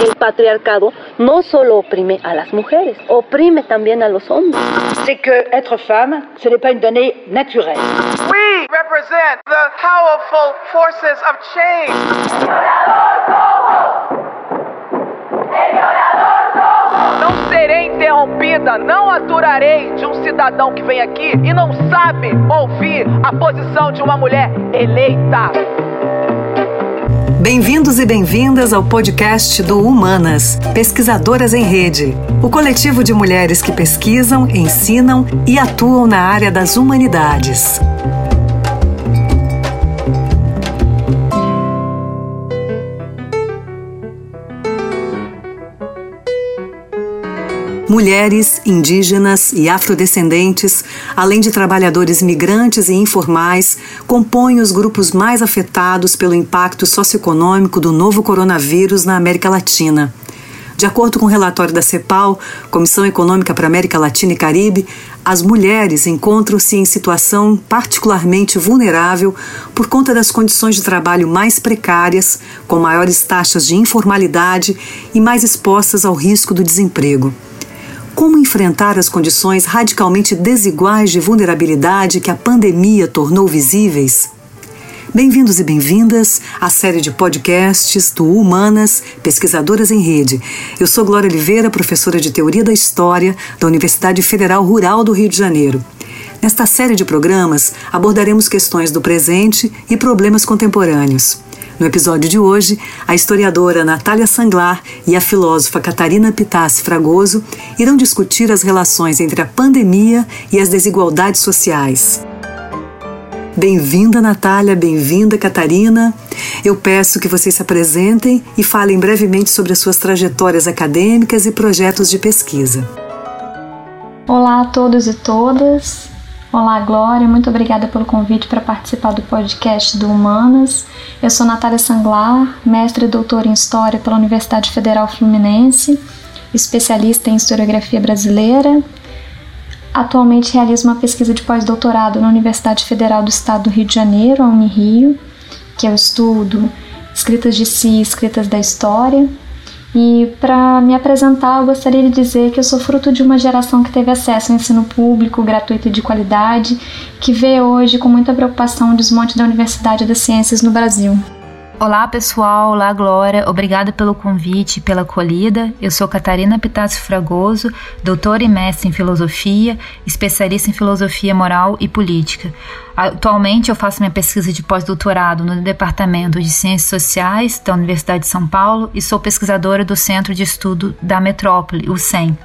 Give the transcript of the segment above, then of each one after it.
El patriarcado no solo oprime a las mujeres, oprime también a los hombres. C'est que être femme, ce n'est pas une donnée naturelle. We represent the powerful forces of change. Não serei interrompida, não aturarei de um cidadão que vem aqui e não sabe ouvir a posição de uma mulher eleita. Bem-vindos e bem-vindas ao podcast do Humanas, Pesquisadoras em Rede, o coletivo de mulheres que pesquisam, ensinam e atuam na área das humanidades. Mulheres, indígenas e afrodescendentes, além de trabalhadores migrantes e informais, compõem os grupos mais afetados pelo impacto socioeconômico do novo coronavírus na América Latina. De acordo com o relatório da CEPAL, Comissão Econômica para América Latina e Caribe, as mulheres encontram-se em situação particularmente vulnerável por conta das condições de trabalho mais precárias, com maiores taxas de informalidade e mais expostas ao risco do desemprego como enfrentar as condições radicalmente desiguais de vulnerabilidade que a pandemia tornou visíveis? Bem-vindos e bem-vindas à série de podcasts do Humanas Pesquisadoras em Rede. Eu sou Glória Oliveira, professora de Teoria da História da Universidade Federal Rural do Rio de Janeiro. Nesta série de programas abordaremos questões do presente e problemas contemporâneos. No episódio de hoje, a historiadora Natália Sanglar e a filósofa Catarina Pitassi Fragoso irão discutir as relações entre a pandemia e as desigualdades sociais. Bem-vinda, Natália, bem-vinda, Catarina. Eu peço que vocês se apresentem e falem brevemente sobre as suas trajetórias acadêmicas e projetos de pesquisa. Olá a todos e todas. Olá, Glória, muito obrigada pelo convite para participar do podcast do Humanas. Eu sou Natália Sanglar, mestre e doutora em História pela Universidade Federal Fluminense, especialista em historiografia brasileira. Atualmente realizo uma pesquisa de pós-doutorado na Universidade Federal do Estado do Rio de Janeiro, a Unirio, que eu estudo escritas de si, escritas da história, e para me apresentar, eu gostaria de dizer que eu sou fruto de uma geração que teve acesso ao ensino público, gratuito e de qualidade, que vê hoje com muita preocupação o desmonte da Universidade das Ciências no Brasil. Olá pessoal, olá Glória, obrigada pelo convite e pela acolhida. Eu sou Catarina Pitácio Fragoso, doutora e mestre em filosofia, especialista em filosofia moral e política. Atualmente eu faço minha pesquisa de pós-doutorado no Departamento de Ciências Sociais da Universidade de São Paulo e sou pesquisadora do Centro de Estudo da Metrópole, o CEM.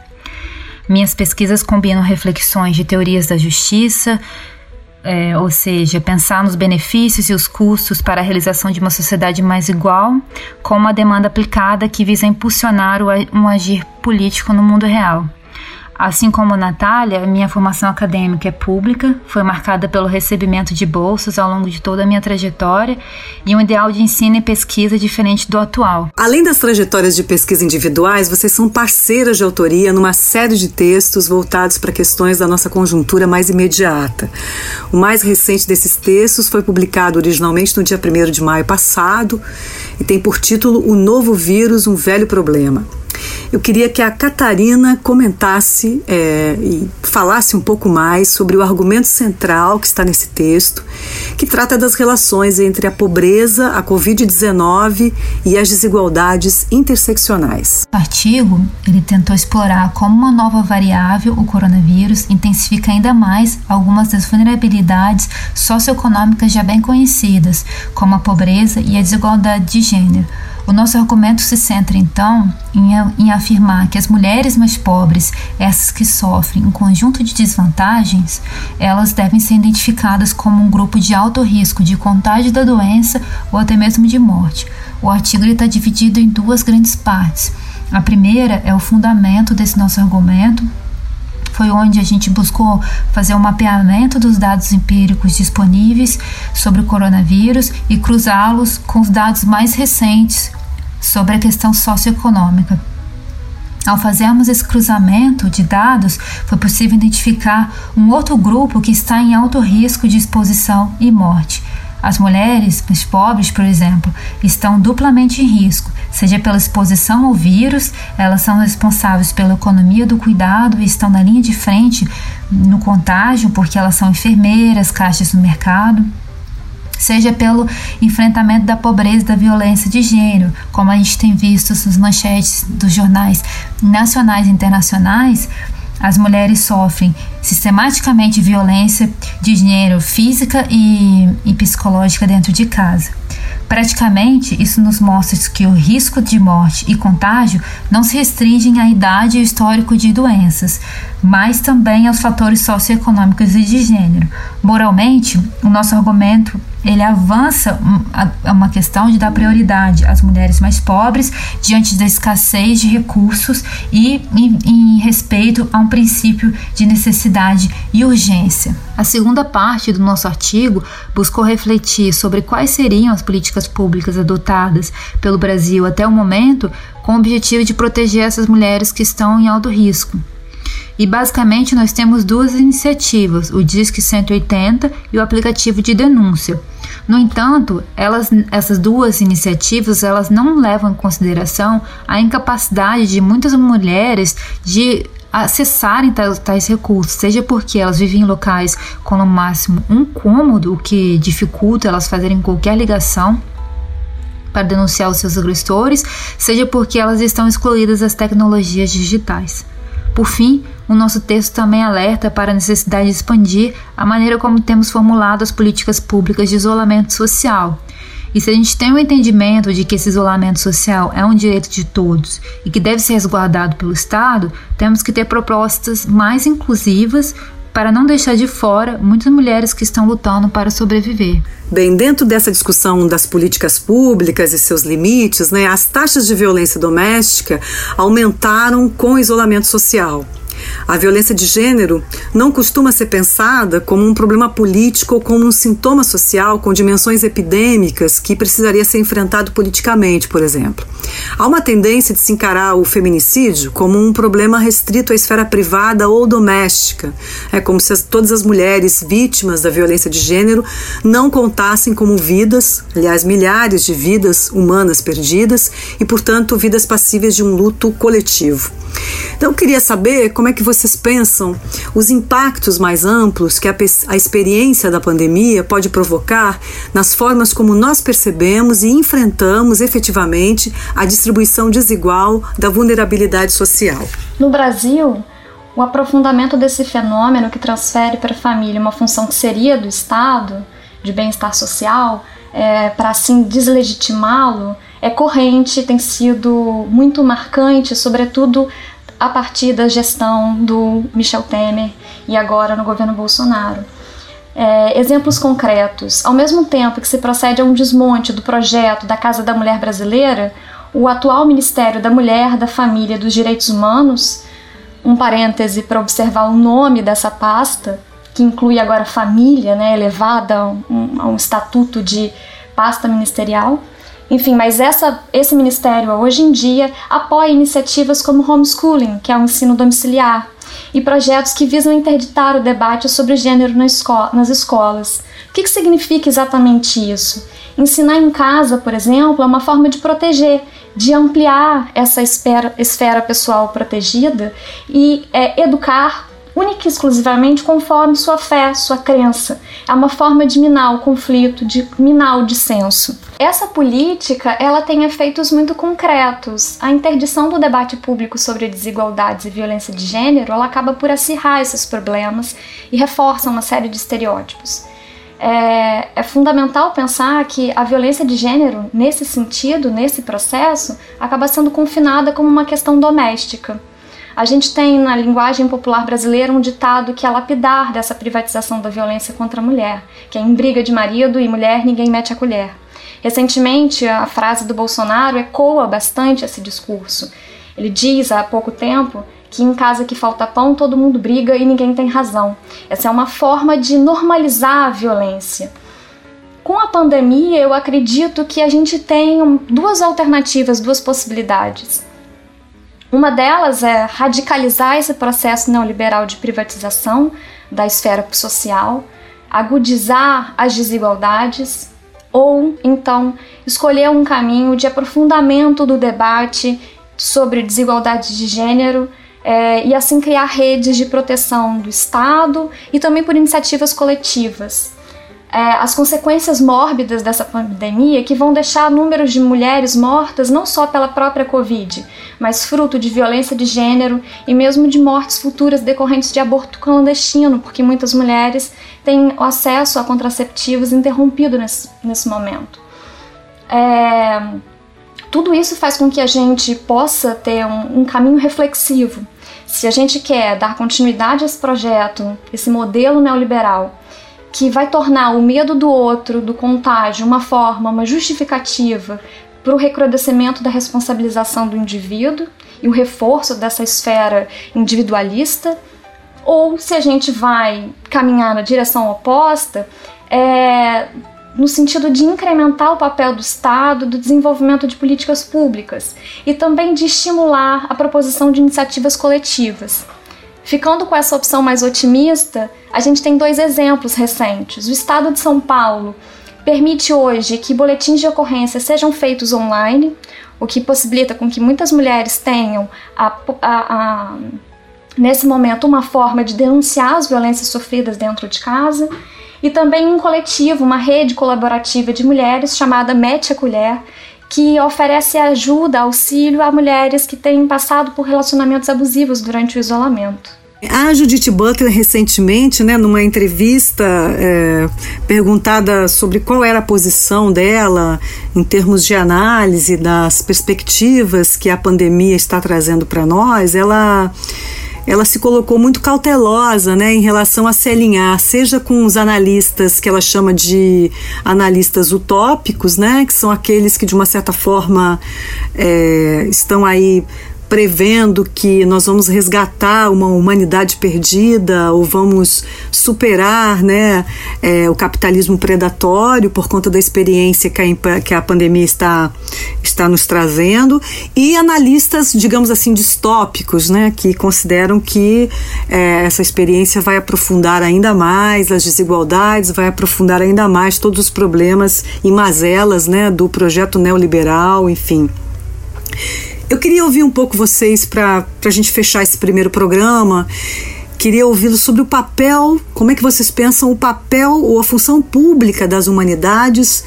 Minhas pesquisas combinam reflexões de teorias da justiça, é, ou seja, pensar nos benefícios e os custos para a realização de uma sociedade mais igual, com uma demanda aplicada que visa impulsionar o, um agir político no mundo real. Assim como Natália, minha formação acadêmica é pública, foi marcada pelo recebimento de bolsas ao longo de toda a minha trajetória e um ideal de ensino e pesquisa diferente do atual. Além das trajetórias de pesquisa individuais, vocês são parceiras de autoria numa série de textos voltados para questões da nossa conjuntura mais imediata. O mais recente desses textos foi publicado originalmente no dia 1 de maio passado e tem por título O Novo Vírus, um Velho Problema. Eu queria que a Catarina comentasse é, e falasse um pouco mais sobre o argumento central que está nesse texto, que trata das relações entre a pobreza, a Covid-19 e as desigualdades interseccionais. O artigo ele tentou explorar como uma nova variável, o coronavírus, intensifica ainda mais algumas das vulnerabilidades socioeconômicas já bem conhecidas, como a pobreza e a desigualdade de gênero o nosso argumento se centra, então, em, em, afirmar que as mulheres mais pobres, essas que sofrem um conjunto de desvantagens, elas devem ser identificadas como um grupo de alto risco de contágio da doença ou até mesmo de morte. O artigo está dividido em duas grandes partes. A primeira é o fundamento desse nosso argumento, foi onde a gente buscou fazer um mapeamento dos dados empíricos disponíveis sobre o coronavírus e cruzá-los com os dados mais recentes sobre a questão socioeconômica. Ao fazermos esse cruzamento de dados, foi possível identificar um outro grupo que está em alto risco de exposição e morte. As mulheres mais pobres, por exemplo, estão duplamente em risco, seja pela exposição ao vírus, elas são responsáveis pela economia do cuidado e estão na linha de frente no contágio, porque elas são enfermeiras, caixas no mercado seja pelo enfrentamento da pobreza e da violência de gênero, como a gente tem visto nas manchetes dos jornais nacionais e internacionais, as mulheres sofrem sistematicamente violência de gênero física e, e psicológica dentro de casa. Praticamente, isso nos mostra que o risco de morte e contágio não se restringem à idade e histórico de doenças, mas também aos fatores socioeconômicos e de gênero. Moralmente, o nosso argumento ele avança uma questão de dar prioridade às mulheres mais pobres diante da escassez de recursos e em, em respeito a um princípio de necessidade e urgência. A segunda parte do nosso artigo buscou refletir sobre quais seriam as políticas públicas adotadas pelo Brasil até o momento com o objetivo de proteger essas mulheres que estão em alto risco. E basicamente nós temos duas iniciativas, o Disque 180 e o aplicativo de denúncia. No entanto, elas, essas duas iniciativas elas não levam em consideração a incapacidade de muitas mulheres de acessarem tais, tais recursos, seja porque elas vivem em locais com no máximo um cômodo, o que dificulta elas fazerem qualquer ligação para denunciar os seus agressores, seja porque elas estão excluídas das tecnologias digitais. Por fim, o nosso texto também alerta para a necessidade de expandir a maneira como temos formulado as políticas públicas de isolamento social. E se a gente tem o um entendimento de que esse isolamento social é um direito de todos e que deve ser resguardado pelo Estado, temos que ter propostas mais inclusivas para não deixar de fora muitas mulheres que estão lutando para sobreviver. Bem, dentro dessa discussão das políticas públicas e seus limites, né, as taxas de violência doméstica aumentaram com o isolamento social. A violência de gênero não costuma ser pensada como um problema político ou como um sintoma social com dimensões epidêmicas que precisaria ser enfrentado politicamente, por exemplo. Há uma tendência de se encarar o feminicídio como um problema restrito à esfera privada ou doméstica. É como se as, todas as mulheres vítimas da violência de gênero não contassem como vidas, aliás, milhares de vidas humanas perdidas e, portanto, vidas passíveis de um luto coletivo. Então, eu queria saber como é que vocês pensam os impactos mais amplos que a, a experiência da pandemia pode provocar nas formas como nós percebemos e enfrentamos efetivamente a distribuição desigual da vulnerabilidade social. No Brasil, o aprofundamento desse fenômeno que transfere para a família uma função que seria do Estado, de bem-estar social, é, para assim deslegitimá-lo, é corrente, tem sido muito marcante, sobretudo a partir da gestão do Michel Temer e agora no governo Bolsonaro. É, exemplos concretos. Ao mesmo tempo que se procede a um desmonte do projeto da Casa da Mulher Brasileira, o atual Ministério da Mulher, da Família e dos Direitos Humanos, um parêntese para observar o nome dessa pasta, que inclui agora família, né, elevada a um, a um estatuto de pasta ministerial, enfim, mas essa, esse ministério hoje em dia apoia iniciativas como homeschooling, que é o ensino domiciliar, e projetos que visam interditar o debate sobre gênero nas escolas. O que, que significa exatamente isso? Ensinar em casa, por exemplo, é uma forma de proteger, de ampliar essa esfera, esfera pessoal protegida e é, educar única e exclusivamente conforme sua fé, sua crença. É uma forma de minar o conflito, de minar o dissenso. Essa política, ela tem efeitos muito concretos. A interdição do debate público sobre desigualdades e violência de gênero, ela acaba por acirrar esses problemas e reforça uma série de estereótipos. É, é, fundamental pensar que a violência de gênero, nesse sentido, nesse processo, acaba sendo confinada como uma questão doméstica. A gente tem na linguagem popular brasileira um ditado que é lapidar dessa privatização da violência contra a mulher, que é em briga de marido e mulher ninguém mete a colher. Recentemente, a frase do Bolsonaro ecoa bastante esse discurso. Ele diz há pouco tempo que em casa que falta pão todo mundo briga e ninguém tem razão. Essa é uma forma de normalizar a violência. Com a pandemia, eu acredito que a gente tem duas alternativas, duas possibilidades. Uma delas é radicalizar esse processo neoliberal de privatização da esfera social, agudizar as desigualdades, ou então escolher um caminho de aprofundamento do debate sobre desigualdade de gênero é, e assim criar redes de proteção do Estado e também por iniciativas coletivas. É, as consequências mórbidas dessa pandemia que vão deixar números de mulheres mortas não só pela própria Covid, mas fruto de violência de gênero e mesmo de mortes futuras decorrentes de aborto clandestino, porque muitas mulheres têm acesso a contraceptivos interrompido nesse, nesse momento. É, tudo isso faz com que a gente possa ter um, um caminho reflexivo se a gente quer dar continuidade a esse projeto, esse modelo neoliberal, que vai tornar o medo do outro, do contágio, uma forma, uma justificativa para o recrudescimento da responsabilização do indivíduo e o reforço dessa esfera individualista, ou se a gente vai caminhar na direção oposta, é, no sentido de incrementar o papel do Estado do desenvolvimento de políticas públicas e também de estimular a proposição de iniciativas coletivas. Ficando com essa opção mais otimista, a gente tem dois exemplos recentes. O Estado de São Paulo permite hoje que boletins de ocorrência sejam feitos online, o que possibilita com que muitas mulheres tenham a, a, a, nesse momento uma forma de denunciar as violências sofridas dentro de casa e também um coletivo, uma rede colaborativa de mulheres chamada Mete a Colher, que oferece ajuda, auxílio a mulheres que têm passado por relacionamentos abusivos durante o isolamento. A Judith Butler, recentemente, né, numa entrevista é, perguntada sobre qual era a posição dela em termos de análise das perspectivas que a pandemia está trazendo para nós, ela ela se colocou muito cautelosa né, em relação a se alinhar, seja com os analistas que ela chama de analistas utópicos, né, que são aqueles que de uma certa forma é, estão aí prevendo que nós vamos resgatar uma humanidade perdida ou vamos superar né, é, o capitalismo predatório por conta da experiência que a, que a pandemia está, está nos trazendo, e analistas, digamos assim, distópicos, né, que consideram que é, essa experiência vai aprofundar ainda mais as desigualdades, vai aprofundar ainda mais todos os problemas e mazelas né, do projeto neoliberal, enfim. Eu queria ouvir um pouco vocês para a gente fechar esse primeiro programa. Queria ouvi-los sobre o papel, como é que vocês pensam o papel ou a função pública das humanidades,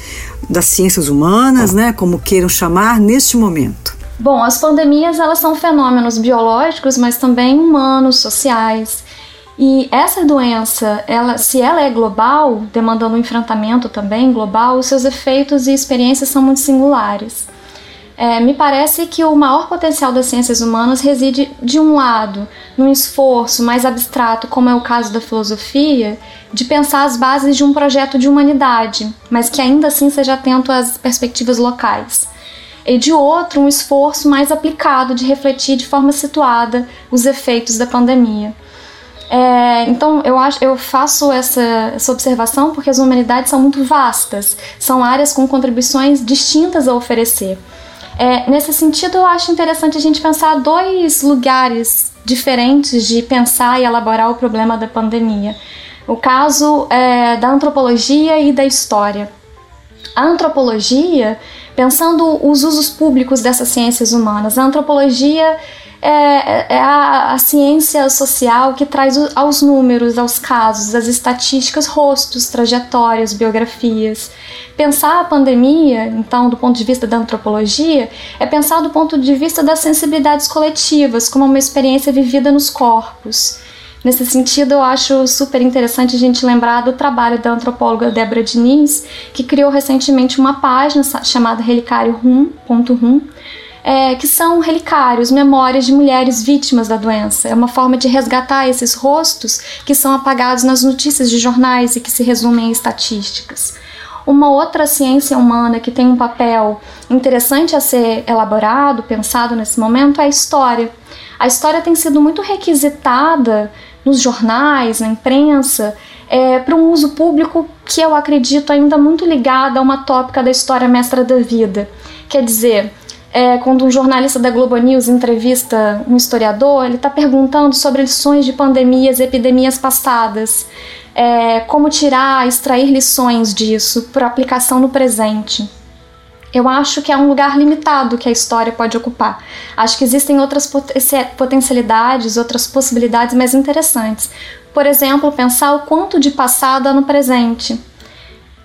das ciências humanas, né, como queiram chamar, neste momento. Bom, as pandemias elas são fenômenos biológicos, mas também humanos, sociais. E essa doença, ela, se ela é global, demandando um enfrentamento também global, os seus efeitos e experiências são muito singulares. É, me parece que o maior potencial das ciências humanas reside, de um lado, num esforço mais abstrato, como é o caso da filosofia, de pensar as bases de um projeto de humanidade, mas que ainda assim seja atento às perspectivas locais. E de outro, um esforço mais aplicado de refletir de forma situada os efeitos da pandemia. É, então eu acho, eu faço essa, essa observação porque as humanidades são muito vastas, são áreas com contribuições distintas a oferecer. É, nesse sentido, eu acho interessante a gente pensar dois lugares diferentes de pensar e elaborar o problema da pandemia. O caso é, da antropologia e da história. A antropologia, pensando os usos públicos dessas ciências humanas, a antropologia é, é a, a, ciência social que traz aos números, aos casos, às estatísticas, rostos, trajetórias, biografias. Pensar a pandemia, então, do ponto de vista da antropologia, é pensar do ponto de vista das sensibilidades coletivas, como uma experiência vivida nos corpos. Nesse sentido, eu acho super interessante a gente lembrar do trabalho da antropóloga Débora Diniz, que criou recentemente uma página chamada relicário.rum, é, que são relicários, memórias de mulheres vítimas da doença. É uma forma de resgatar esses rostos que são apagados nas notícias de jornais e que se resumem em estatísticas. Uma outra ciência humana que tem um papel interessante a ser elaborado, pensado nesse momento, é a história. A história tem sido muito requisitada nos jornais, na imprensa, é, para um uso público que eu acredito ainda muito ligado a uma tópica da história mestra da vida. Quer dizer, é, quando um jornalista da Globo News entrevista um historiador, ele está perguntando sobre lições de pandemias e epidemias passadas. é, como tirar, extrair lições disso para aplicação no presente. Eu acho que é um lugar limitado que a história pode ocupar. Acho que existem outras potencialidades, outras possibilidades mais interessantes. Por exemplo, pensar o quanto de passado há no presente.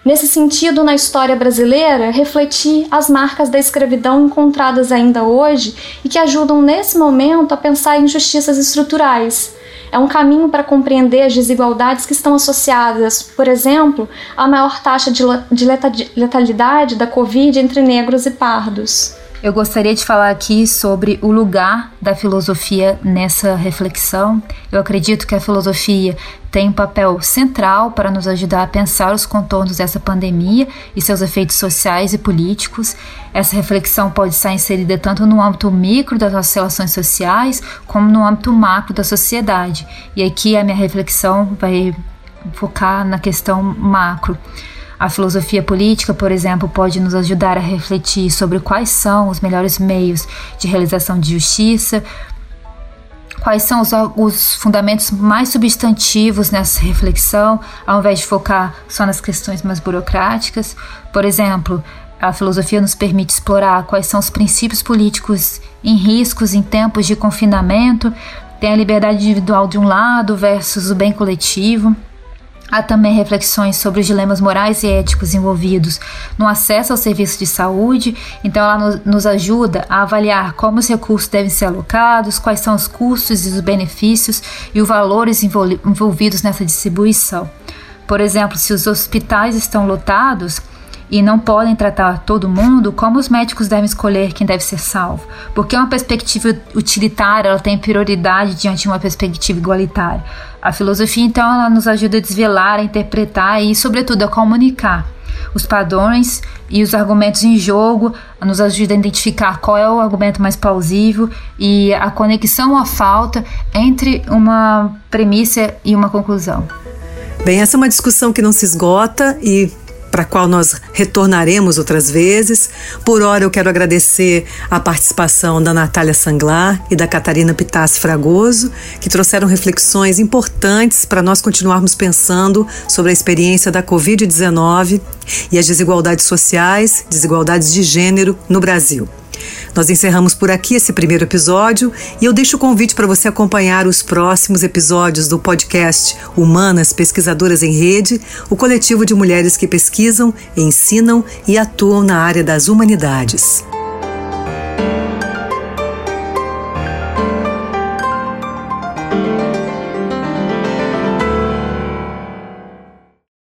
Nesse sentido, na história brasileira, refletir as marcas da escravidão encontradas ainda hoje e que ajudam nesse momento a pensar em injustiças estruturais é um caminho para compreender as desigualdades que estão associadas, por exemplo, à maior taxa de letalidade da Covid entre negros e pardos. Eu gostaria de falar aqui sobre o lugar da filosofia nessa reflexão. Eu acredito que a filosofia tem um papel central para nos ajudar a pensar os contornos dessa pandemia e seus efeitos sociais e políticos. Essa reflexão pode estar inserida tanto no âmbito micro das nossas relações sociais, como no âmbito macro da sociedade. E aqui a minha reflexão vai focar na questão macro. A filosofia política, por exemplo, pode nos ajudar a refletir sobre quais são os melhores meios de realização de justiça, quais são os, os, fundamentos mais substantivos nessa reflexão, ao invés de focar só nas questões mais burocráticas. Por exemplo, a filosofia nos permite explorar quais são os princípios políticos em riscos em tempos de confinamento, tem a liberdade individual de um lado versus o bem coletivo. Há também reflexões sobre os dilemas morais e éticos envolvidos no acesso ao serviço de saúde, então ela nos ajuda a avaliar como os recursos devem ser alocados, quais são os custos e os benefícios e os valores envolvidos nessa distribuição. Por exemplo, se os hospitais estão lotados, e não podem tratar todo mundo, como os médicos devem escolher quem deve ser salvo? Porque uma perspectiva utilitária ela tem prioridade diante de uma perspectiva igualitária. A filosofia, então, ela nos ajuda a desvelar, a interpretar e, sobretudo, a comunicar os padrões e os argumentos em jogo, nos ajuda a identificar qual é o argumento mais plausível e a conexão ou a falta entre uma premissa e uma conclusão. Bem, essa é uma discussão que não se esgota e para a qual nós retornaremos outras vezes. Por hora, eu quero agradecer a participação da Natália Sanglar e da Catarina Pitassi Fragoso, que trouxeram reflexões importantes para nós continuarmos pensando sobre a experiência da Covid-19 e as desigualdades sociais, desigualdades de gênero no Brasil. Nós encerramos por aqui esse primeiro episódio e eu deixo o convite para você acompanhar os próximos episódios do podcast Humanas Pesquisadoras em Rede, o coletivo de mulheres que pesquisam, ensinam e atuam na área das humanidades.